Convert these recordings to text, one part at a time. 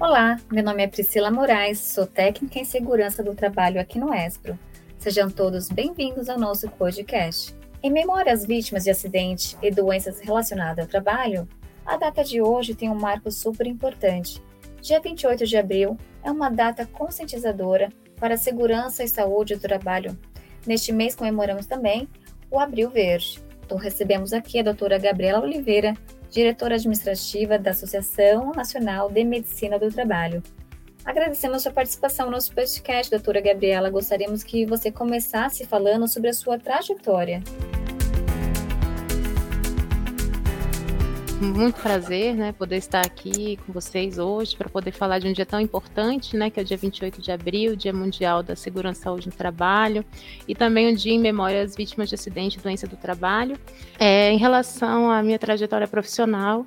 Olá, meu nome é Priscila Moraes, sou técnica em segurança do trabalho aqui no Espro. Sejam todos bem-vindos ao nosso podcast. Em memória às vítimas de acidente e doenças relacionadas ao trabalho, a data de hoje tem um marco super importante. Dia 28 de abril é uma data conscientizadora para a segurança e saúde do trabalho. Neste mês comemoramos também o Abril Verde. Então recebemos aqui a doutora Gabriela Oliveira, diretora administrativa da Associação Nacional de Medicina do Trabalho. Agradecemos sua participação no nosso podcast, doutora Gabriela. Gostaríamos que você começasse falando sobre a sua trajetória. Muito prazer, né, poder estar aqui com vocês hoje para poder falar de um dia tão importante, né, que é o dia 28 de abril, Dia Mundial da Segurança e Saúde no Trabalho, e também o Dia em Memória às Vítimas de Acidente e Doença do Trabalho. É, em relação à minha trajetória profissional,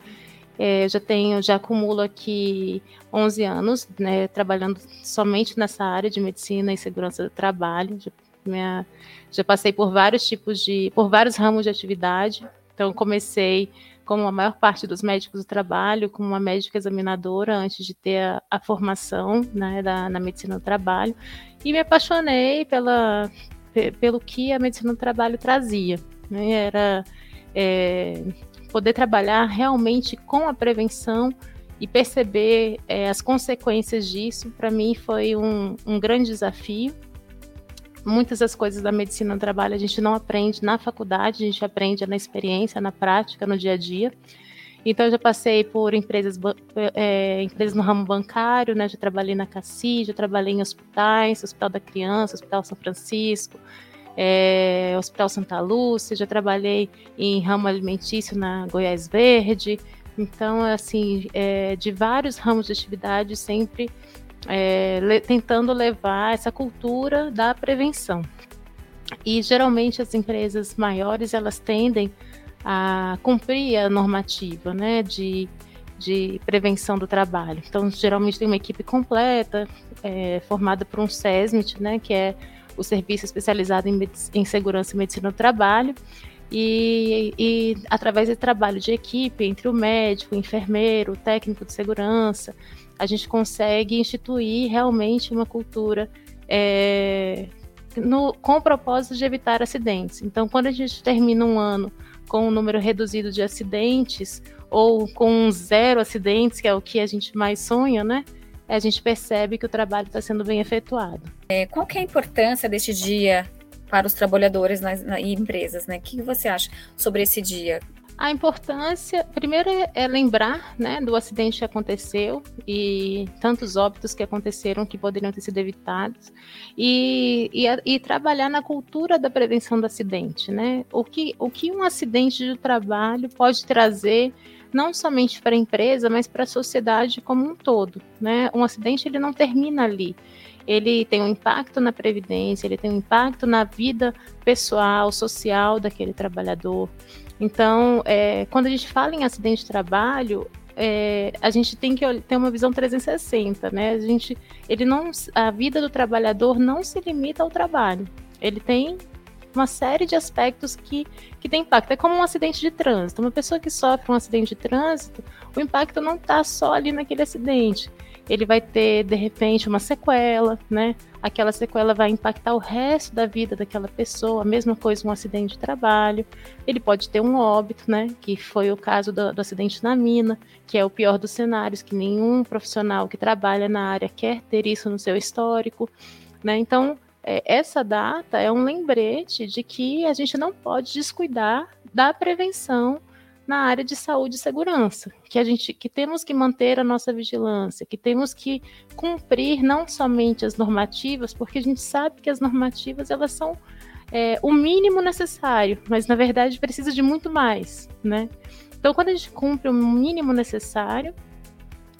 é, já tenho, já acumulo aqui 11 anos, né, trabalhando somente nessa área de medicina e segurança do trabalho. Já, minha, já passei por vários tipos de, por vários ramos de atividade. Então comecei como a maior parte dos médicos do trabalho, como uma médica examinadora antes de ter a, a formação né, da, na medicina do trabalho, e me apaixonei pela, pelo que a medicina do trabalho trazia. Né, era é, poder trabalhar realmente com a prevenção e perceber é, as consequências disso, para mim foi um, um grande desafio muitas das coisas da medicina do trabalho a gente não aprende na faculdade, a gente aprende na experiência, na prática, no dia a dia. Então, eu já passei por empresas, é, empresas no ramo bancário, né? Já trabalhei na CACI, já trabalhei em hospitais, Hospital da Criança, Hospital São Francisco, é, Hospital Santa Lúcia, já trabalhei em ramo alimentício na Goiás Verde. Então, assim, é, de vários ramos de atividade, sempre é, le, tentando levar essa cultura da prevenção. E geralmente as empresas maiores elas tendem a cumprir a normativa, né, de, de prevenção do trabalho. Então, geralmente tem uma equipe completa, é, formada por um SESMIT, né, que é o Serviço Especializado em, em Segurança e Medicina do Trabalho, e, e, através do trabalho de equipe entre o médico, o enfermeiro, o técnico de segurança, a gente consegue instituir realmente uma cultura é, no, com o propósito de evitar acidentes. Então, quando a gente termina um ano com um número reduzido de acidentes, ou com zero acidentes, que é o que a gente mais sonha, né? A gente percebe que o trabalho está sendo bem efetuado. É, qual que é a importância deste dia para os trabalhadores nas, nas empresas, né? O que você acha sobre esse dia? A importância, primeiro, é, é lembrar né, do acidente que aconteceu e tantos óbitos que aconteceram que poderiam ter sido evitados e, e, e, trabalhar na cultura da prevenção do acidente. Né? O, que, o que um acidente de trabalho pode trazer não somente para a empresa, mas para a sociedade como um todo. Né? Um acidente ele não termina ali ele tem um impacto na previdência, ele tem um impacto na vida pessoal, social daquele trabalhador. Então, é, quando a gente fala em acidente de trabalho, é, a gente tem que ter uma visão 360, né? A gente, ele não, a vida do trabalhador não se limita ao trabalho. Ele tem uma série de aspectos que, que tem impacto. É como um acidente de trânsito. Uma pessoa que sofre um acidente de trânsito, o impacto não está só ali naquele acidente ele vai ter, de repente, uma sequela, né? Aquela sequela vai impactar o resto da vida daquela pessoa, a mesma coisa um acidente de trabalho. Ele pode ter um óbito, né? Que foi o caso do, do acidente na mina, que é o pior dos cenários, que nenhum profissional que trabalha na área quer ter isso no seu histórico, né? Então, é, essa data é um lembrete de que a gente não pode descuidar da prevenção na área de saúde e segurança, que a gente que temos que manter a nossa vigilância, que temos que cumprir não somente as normativas, porque a gente sabe que as normativas elas são é, o mínimo necessário, mas na verdade precisa de muito mais, né? Então, quando a gente cumpre o mínimo necessário,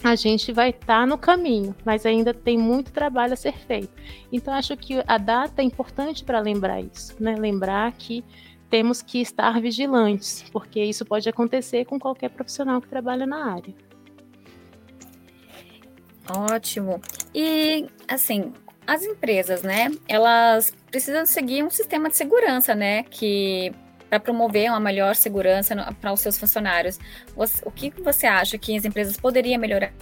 a gente vai estar tá no caminho, mas ainda tem muito trabalho a ser feito. Então, acho que a data é importante para lembrar isso, né? Lembrar que temos que estar vigilantes, porque isso pode acontecer com qualquer profissional que trabalha na área. Ótimo. E assim, as empresas, né? Elas precisam seguir um sistema de segurança, né? Que para promover uma melhor segurança para os seus funcionários. Você, o que você acha que as empresas poderiam melhorar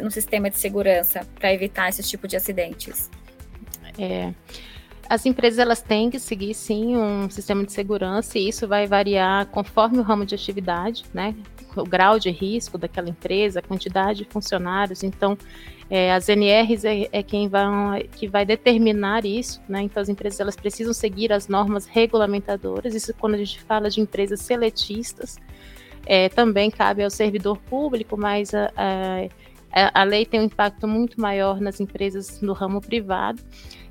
no sistema de segurança para evitar esse tipo de acidentes? É, as empresas elas têm que seguir sim um sistema de segurança e isso vai variar conforme o ramo de atividade, né? O grau de risco daquela empresa, a quantidade de funcionários. Então, é, as NRs é, é, quem vai, que vai determinar isso, né? Então, as empresas elas precisam seguir as normas regulamentadoras. Isso quando a gente fala de empresas seletistas. É, também cabe ao servidor público, mas a, a, a lei tem um impacto muito maior nas empresas no ramo privado.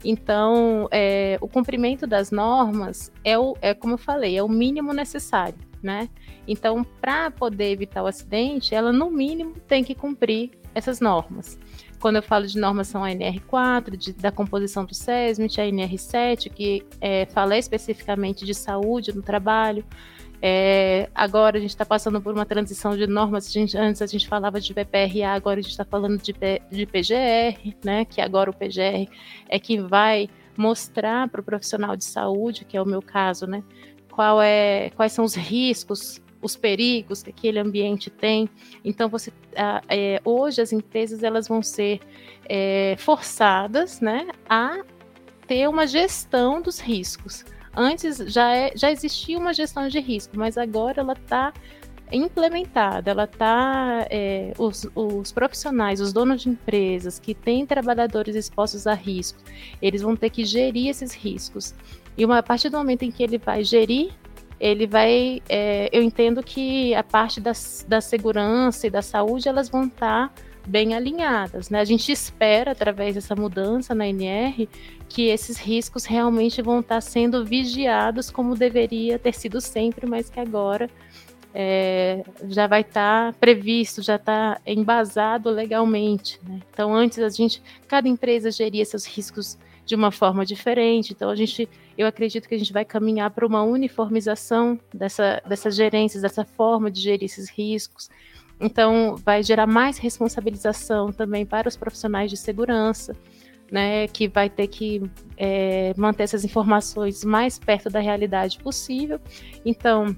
Então, é, o cumprimento das normas é, o, é, como eu falei, é o mínimo necessário, né? Então, para poder evitar o acidente, ela no mínimo tem que cumprir essas normas. Quando eu falo de normas, são a NR4, de, da composição do SESMIT, a NR7, que é, fala especificamente de saúde no trabalho, é, agora a gente está passando por uma transição de normas. A gente, antes a gente falava de PPRA, agora a gente está falando de, de PGR, né? Que agora o PGR é que vai mostrar para o profissional de saúde, que é o meu caso, né? Qual é, quais são os riscos, os perigos que aquele ambiente tem. Então, você, é, hoje as empresas elas vão ser é, forçadas, né, a ter uma gestão dos riscos. Antes já, é, já existia uma gestão de risco, mas agora ela está implementada, ela está é, os, os, profissionais, os donos de empresas que têm trabalhadores expostos a risco, eles vão ter que gerir esses riscos. E uma, a partir do momento em que ele vai gerir, ele vai, é, eu entendo que a parte da, da segurança e da saúde elas vão estar tá bem alinhadas. Né? A gente espera, através dessa mudança na NR, que esses riscos realmente vão estar sendo vigiados como deveria ter sido sempre, mas que agora é, já vai estar previsto, já está embasado legalmente. Né? Então, antes a gente, cada empresa geria seus riscos de uma forma diferente. Então, a gente, eu acredito que a gente vai caminhar para uma uniformização dessa, dessas gerências, dessa forma de gerir esses riscos. Então, vai gerar mais responsabilização também para os profissionais de segurança, né, que vai ter que é, manter essas informações mais perto da realidade possível. Então,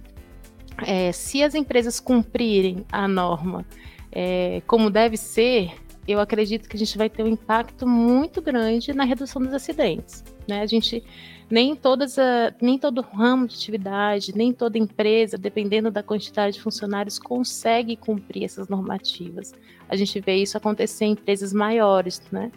é, se as empresas cumprirem a norma é, como deve ser, eu acredito que a gente vai ter um impacto muito grande na redução dos acidentes. Né? A gente nem todas a, nem todo ramo de atividade, nem toda empresa, dependendo da quantidade de funcionários, consegue cumprir essas normativas. A gente vê isso acontecer em empresas maiores, né?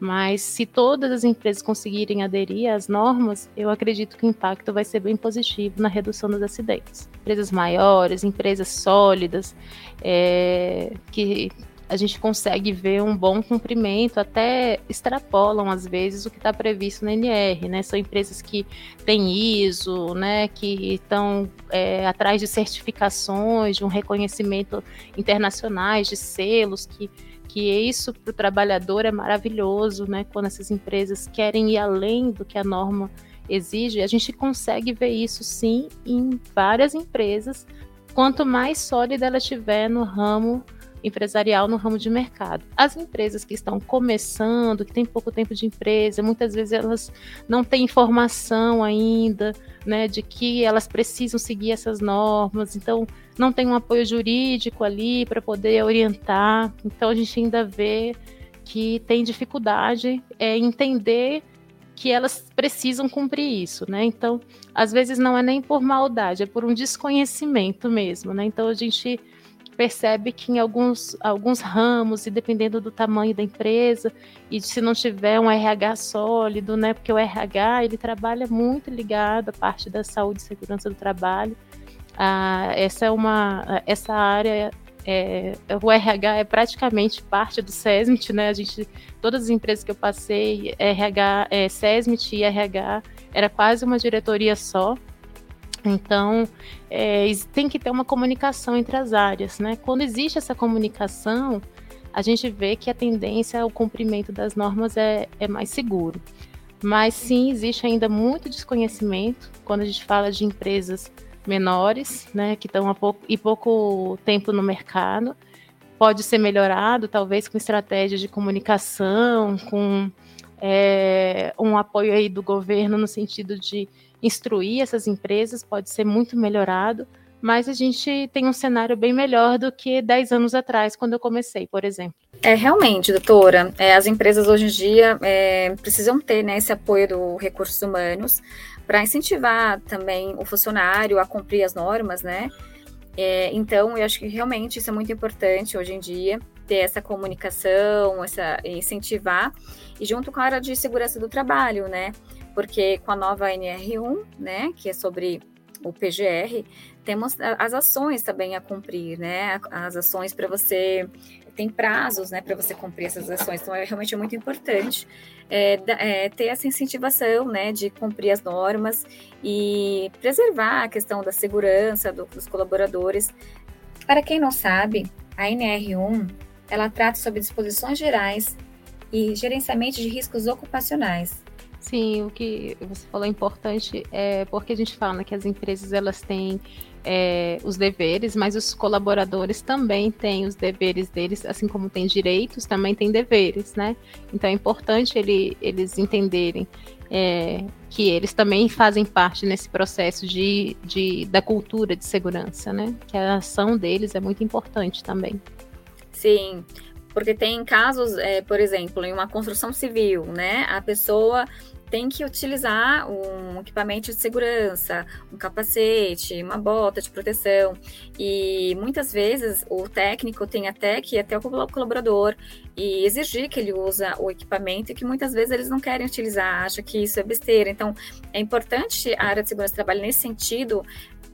Mas se todas as empresas conseguirem aderir às normas, eu acredito que o impacto vai ser bem positivo na redução dos acidentes. Empresas maiores, empresas sólidas, é, que a gente consegue ver um bom cumprimento, até extrapolam às vezes o que está previsto na NR, né? São empresas que têm ISO, né? Que estão é, atrás de certificações, de um reconhecimento internacionais, de selos que que isso para o trabalhador é maravilhoso, né? Quando essas empresas querem ir além do que a norma exige, a gente consegue ver isso sim em várias empresas. Quanto mais sólida ela estiver no ramo empresarial no ramo de mercado. As empresas que estão começando, que têm pouco tempo de empresa, muitas vezes elas não têm informação ainda, né, de que elas precisam seguir essas normas, então não tem um apoio jurídico ali para poder orientar. Então a gente ainda vê que tem dificuldade é, entender que elas precisam cumprir isso, né? Então, às vezes não é nem por maldade, é por um desconhecimento mesmo, né? Então a gente percebe que em alguns, alguns ramos, e dependendo do tamanho da empresa, e se não tiver um RH sólido, né, porque o RH ele trabalha muito ligado à parte da saúde e segurança do trabalho. Ah, essa é uma, essa área é, o RH é praticamente parte do SESMIT, né? A gente, todas as empresas que eu passei, RH, é, SESMIT e RH, era quase uma diretoria só. Então, é, tem que ter uma comunicação entre as áreas, né? Quando existe essa comunicação, a gente vê que a tendência ao cumprimento das normas é, é mais seguro. Mas sim, existe ainda muito desconhecimento quando a gente fala de empresas menores, né, que estão há pouco, e pouco tempo no mercado. Pode ser melhorado, talvez com estratégias de comunicação, com é, um apoio aí do governo no sentido de instruir essas empresas pode ser muito melhorado, mas a gente tem um cenário bem melhor do que 10 anos atrás, quando eu comecei, por exemplo. É, realmente, doutora, é, as empresas hoje em dia é, precisam ter né, esse apoio do recursos humanos para incentivar também o funcionário a cumprir as normas, né? É, então, eu acho que realmente isso é muito importante hoje em dia, ter essa comunicação, essa incentivar, e junto com a área de segurança do trabalho, né? Porque com a nova NR1, né, que é sobre o PGR, temos as ações também a cumprir, né? As ações para você tem prazos, né, para você cumprir essas ações. Então, é realmente muito importante é, é, ter essa incentivação, né, de cumprir as normas e preservar a questão da segurança do, dos colaboradores. Para quem não sabe, a NR1 ela trata sobre disposições gerais e gerenciamento de riscos ocupacionais. Sim, o que você falou é importante é porque a gente fala que as empresas elas têm é, os deveres, mas os colaboradores também têm os deveres deles, assim como têm direitos, também têm deveres, né? Então é importante ele, eles entenderem é, que eles também fazem parte nesse processo de, de, da cultura de segurança, né? Que a ação deles é muito importante também. Sim, porque tem casos, é, por exemplo, em uma construção civil, né? A pessoa tem que utilizar um equipamento de segurança, um capacete, uma bota de proteção. E muitas vezes o técnico tem até que ir até o colaborador e exigir que ele usa o equipamento e que muitas vezes eles não querem utilizar, acham que isso é besteira. Então, é importante a área de segurança do trabalho nesse sentido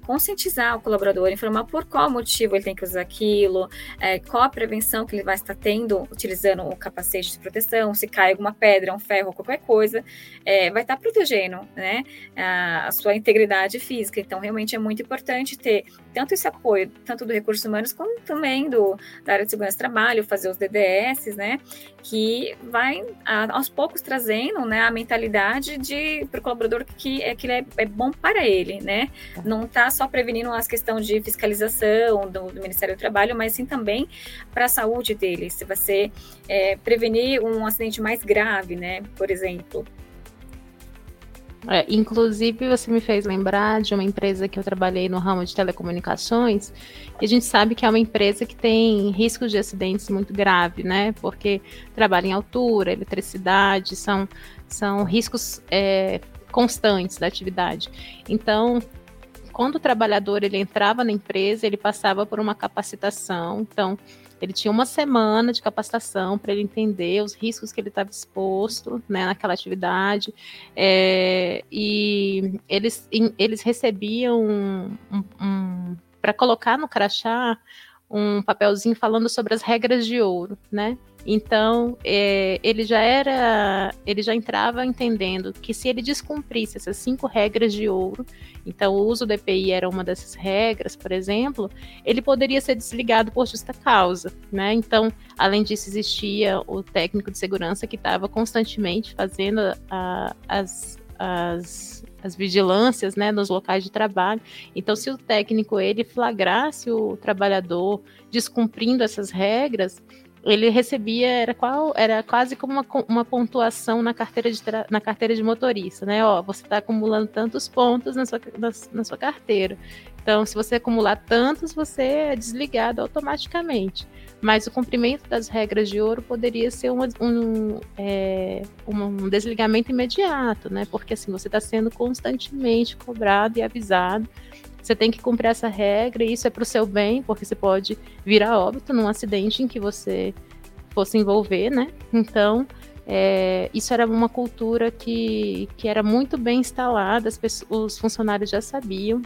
conscientizar o colaborador, informar por qual motivo ele tem que usar aquilo, é, qual a prevenção que ele vai estar tendo utilizando o capacete de proteção, se cai alguma pedra, um ferro, qualquer coisa, é, vai estar protegendo né, a, a, sua integridade física. Então, realmente é muito importante ter tanto esse apoio, tanto do recursos humanos, como também do, da área de segurança do trabalho, fazer os DDS, né, que vai a, aos poucos trazendo né, a mentalidade de para o colaborador que, é, que é, é bom para ele, né, não está só prevenindo as questões de fiscalização do, do, Ministério do Trabalho, mas sim também para a saúde dele. Se você é, prevenir um acidente mais grave, né, por exemplo. É, inclusive, você me fez lembrar de uma empresa que eu trabalhei no ramo de telecomunicações, e a gente sabe que é uma empresa que tem riscos de acidentes muito graves, né? Porque trabalha em altura, eletricidade, são, são riscos é, constantes da atividade. Então, quando o trabalhador ele entrava na empresa, ele passava por uma capacitação. Então, ele tinha uma semana de capacitação para ele entender os riscos que ele estava exposto né, naquela atividade. É, e eles, eles recebiam um, um, um para colocar no crachá um papelzinho falando sobre as regras de ouro, né? Então, é, ele já era, ele já entrava entendendo que se ele descumprisse essas cinco regras de ouro, então o uso do EPI era uma dessas regras, por exemplo, ele poderia ser desligado por justa causa, né? Então, além disso, existia o técnico de segurança que estava constantemente fazendo a, as, as, as vigilâncias, né, nos locais de trabalho. Então, se o técnico ele flagrasse o trabalhador descumprindo essas regras, ele recebia, era, qual, era quase como uma, uma pontuação na carteira, de na carteira de motorista, né? Ó, você está acumulando tantos pontos na sua, na, na, sua carteira. Então, se você acumular tantos, você é desligado automaticamente. Mas o cumprimento das regras de ouro poderia ser um, um, é, um desligamento imediato, né? Porque assim, você está sendo constantemente cobrado e avisado você tem que cumprir essa regra e isso é para o seu bem, porque você pode virar óbito num acidente em que você fosse envolver, né? Então, é, isso era uma cultura que, que era muito bem instalada, pessoas, os funcionários já sabiam.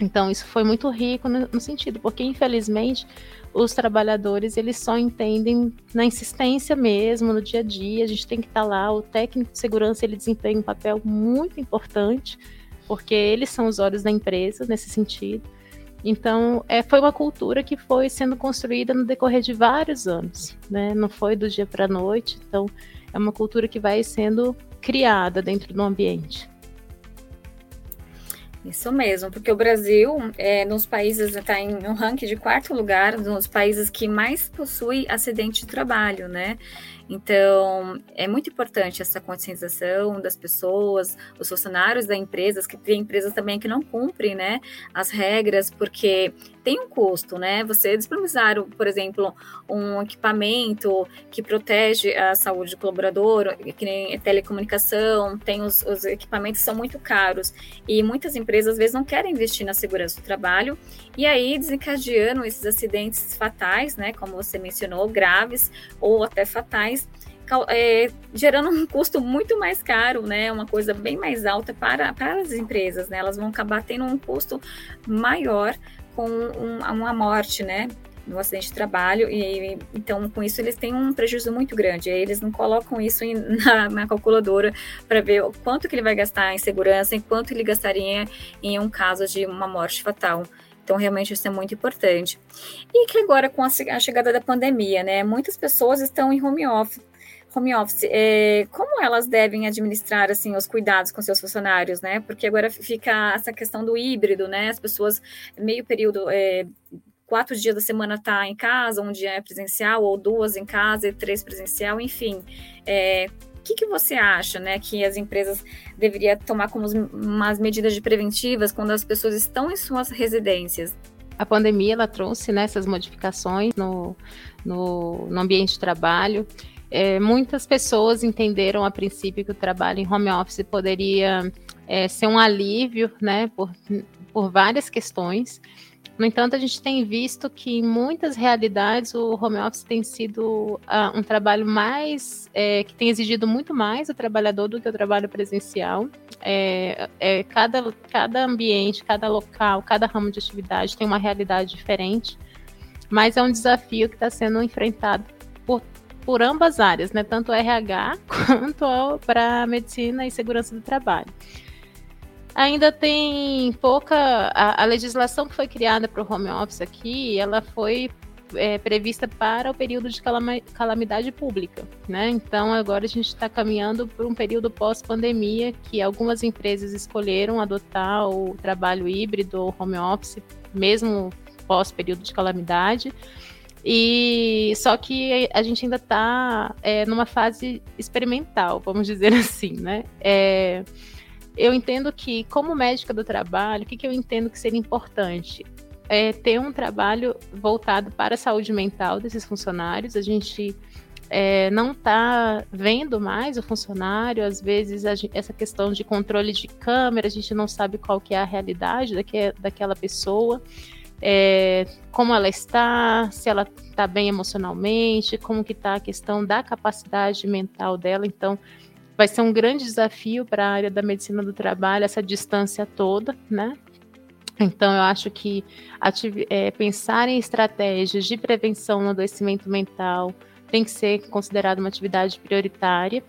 Então, isso foi muito rico no, no, sentido, porque infelizmente os trabalhadores eles só entendem na insistência mesmo, no dia a dia. A gente tem que estar lá. O técnico de segurança ele desempenha um papel muito importante porque eles são os olhos da empresa nesse sentido. Então, é, foi uma cultura que foi sendo construída no decorrer de vários anos, né? Não foi do dia para a noite. Então, é uma cultura que vai sendo criada dentro do ambiente. Isso mesmo, porque o Brasil, é, nos países, está em um ranking de quarto lugar, nos países que mais possui acidente de trabalho, né? Então, é muito importante essa conscientização das pessoas, os funcionários da empresas, que tem empresas também que não cumprem, né, as regras, porque tem um custo, né? Você disponibilizar, por exemplo, um equipamento que protege a saúde do colaborador, que nem telecomunicação, tem os, os equipamentos que são muito caros e muitas empresas às vezes não querem investir na segurança do trabalho e aí desencadeando esses acidentes fatais, né? Como você mencionou, graves ou até fatais é, gerando um custo muito mais caro, né? Uma coisa bem mais alta para, para as empresas, né? Elas vão acabar tendo um custo maior com um, uma morte, né? No acidente de trabalho, e então com isso eles têm um prejuízo muito grande. Eles não colocam isso em, na, na, calculadora para ver o quanto que ele vai gastar em segurança, em quanto ele gastaria em um caso de uma morte fatal. Então, realmente, isso é muito importante. E que agora, com a, a chegada da pandemia, né, muitas pessoas estão em home office, home office, é, como elas devem administrar assim os cuidados com seus funcionários, né? Porque agora fica essa questão do híbrido, né? As pessoas meio período é, quatro dias da semana tá em casa, um dia é presencial ou duas em casa e três presencial, enfim. É, o que, que, você acha, né, que as empresas deveriam tomar como umas medidas preventivas quando as pessoas estão em suas residências? A pandemia ela trouxe né, essas modificações no, no, no ambiente de trabalho é, muitas pessoas entenderam a princípio que o trabalho em home office poderia é, ser um alívio, né, por, por várias questões. No entanto, a gente tem visto que em muitas realidades o home office tem sido uh, um trabalho mais é, que tem exigido muito mais o trabalhador do que o trabalho presencial. É, é, cada, cada ambiente, cada local, cada ramo de atividade tem uma realidade diferente, mas é um desafio que está sendo enfrentado por por ambas áreas, né? Tanto RH quanto para medicina e segurança do trabalho. Ainda tem pouca. A, a legislação que foi criada para o home office aqui, ela foi é, prevista para o período de calamidade pública, né? Então agora a gente está caminhando para um período pós-pandemia que algumas empresas escolheram adotar o trabalho híbrido ou home office, mesmo pós período de calamidade. E só que a gente ainda está é, numa fase experimental, vamos dizer assim, né? É, eu entendo que, como médica do trabalho, o que, que eu entendo que seria importante? É ter um trabalho voltado para a saúde mental desses funcionários. A gente é, não está vendo mais o funcionário, às vezes a, essa questão de controle de câmera, a gente não sabe qual que é a realidade daque, daquela pessoa é, como ela está, se ela está bem emocionalmente, como que está a questão da capacidade mental dela. Então, vai ser um grande desafio para a área da medicina do trabalho essa distância toda, né? Então, eu acho que é, pensar em estratégias de prevenção no adoecimento mental tem que ser considerado uma atividade prioritária.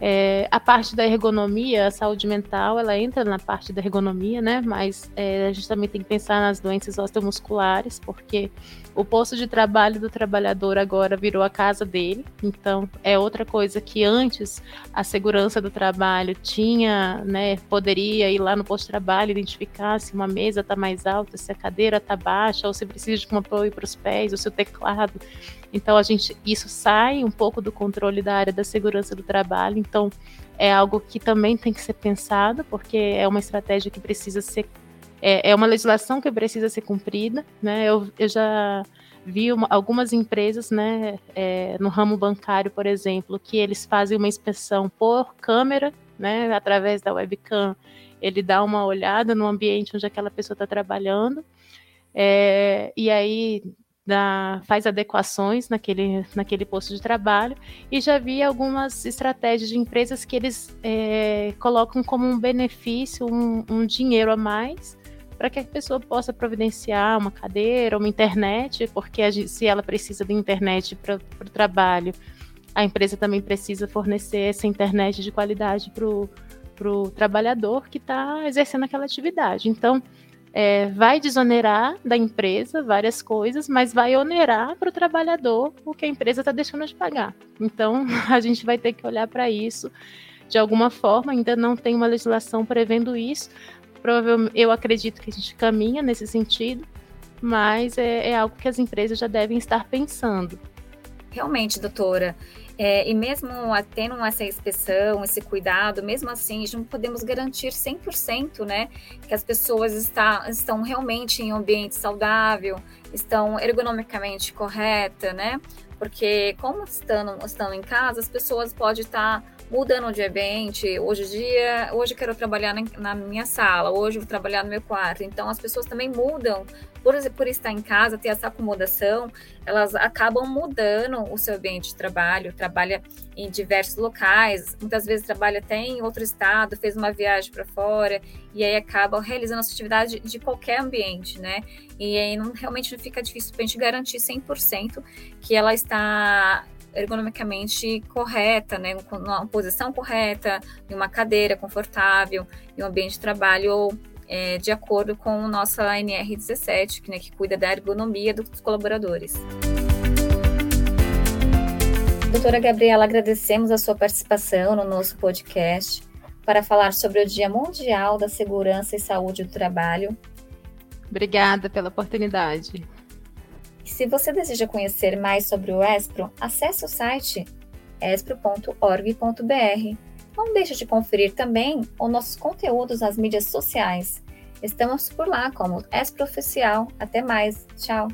É, a parte da ergonomia, a saúde mental, ela entra na parte da ergonomia, né? Mas é, a gente também tem que pensar nas doenças osteomusculares, porque o posto de trabalho do trabalhador agora virou a casa dele. Então, é outra coisa que antes a segurança do trabalho tinha, né? Poderia ir lá no posto de trabalho identificar se uma mesa está mais alta, se a cadeira está baixa, ou se precisa de um apoio para os pés, ou se o teclado. Então, a gente isso sai um pouco do controle da área da segurança do trabalho. Então, é algo que também tem que ser pensado, porque é uma estratégia que precisa ser é, é uma legislação que precisa ser cumprida, né? Eu, eu já vi uma, algumas empresas, né, é, no ramo bancário, por exemplo, que eles fazem uma inspeção por câmera, né, através da webcam, ele dá uma olhada no ambiente onde aquela pessoa está trabalhando, é, e aí dá, faz adequações naquele, naquele posto de trabalho, e já vi algumas estratégias de empresas que eles é, colocam como um benefício um, um dinheiro a mais para que a pessoa possa providenciar uma cadeira, uma internet, porque gente, se ela precisa de internet para o trabalho, a empresa também precisa fornecer essa internet de qualidade para o trabalhador que está exercendo aquela atividade. Então, é, vai desonerar da empresa várias coisas, mas vai onerar para o trabalhador o que a empresa está deixando de pagar. Então, a gente vai ter que olhar para isso de alguma forma. Ainda não tem uma legislação prevendo isso, provavelmente, eu acredito que a gente caminha nesse sentido, mas é, é algo que as empresas já devem estar pensando. Realmente, doutora. É, e mesmo tendo essa inspeção, esse cuidado, mesmo assim, não podemos garantir 100%, né, que as pessoas está, estão realmente em um ambiente saudável, estão ergonomicamente correta, né, porque como estando, estando em casa, as pessoas podem estar mudando de ambiente. Hoje em dia, hoje quero trabalhar na, minha sala, hoje vou trabalhar no meu quarto. Então, as pessoas também mudam por, por estar em casa, ter essa acomodação, elas acabam mudando o seu ambiente de trabalho, trabalha em diversos locais, muitas vezes trabalha até em outro estado, fez uma viagem para fora, e aí acaba realizando a atividade de qualquer ambiente, né? E aí não, realmente não fica difícil para a gente garantir 100% que ela está ergonomicamente correta, né, uma posição correta, em uma cadeira confortável, em um ambiente de trabalho é, de acordo com a nossa NR17, que, né, que cuida da ergonomia dos colaboradores. Doutora Gabriela, agradecemos a sua participação no nosso podcast para falar sobre o Dia Mundial da Segurança e Saúde do Trabalho. Obrigada pela oportunidade. Se você deseja conhecer mais sobre o ESPRO, acesse o site espro.org.br. Não deixe de conferir também os nossos conteúdos nas mídias sociais. Estamos por lá como Espro Oficial. Até mais. Tchau.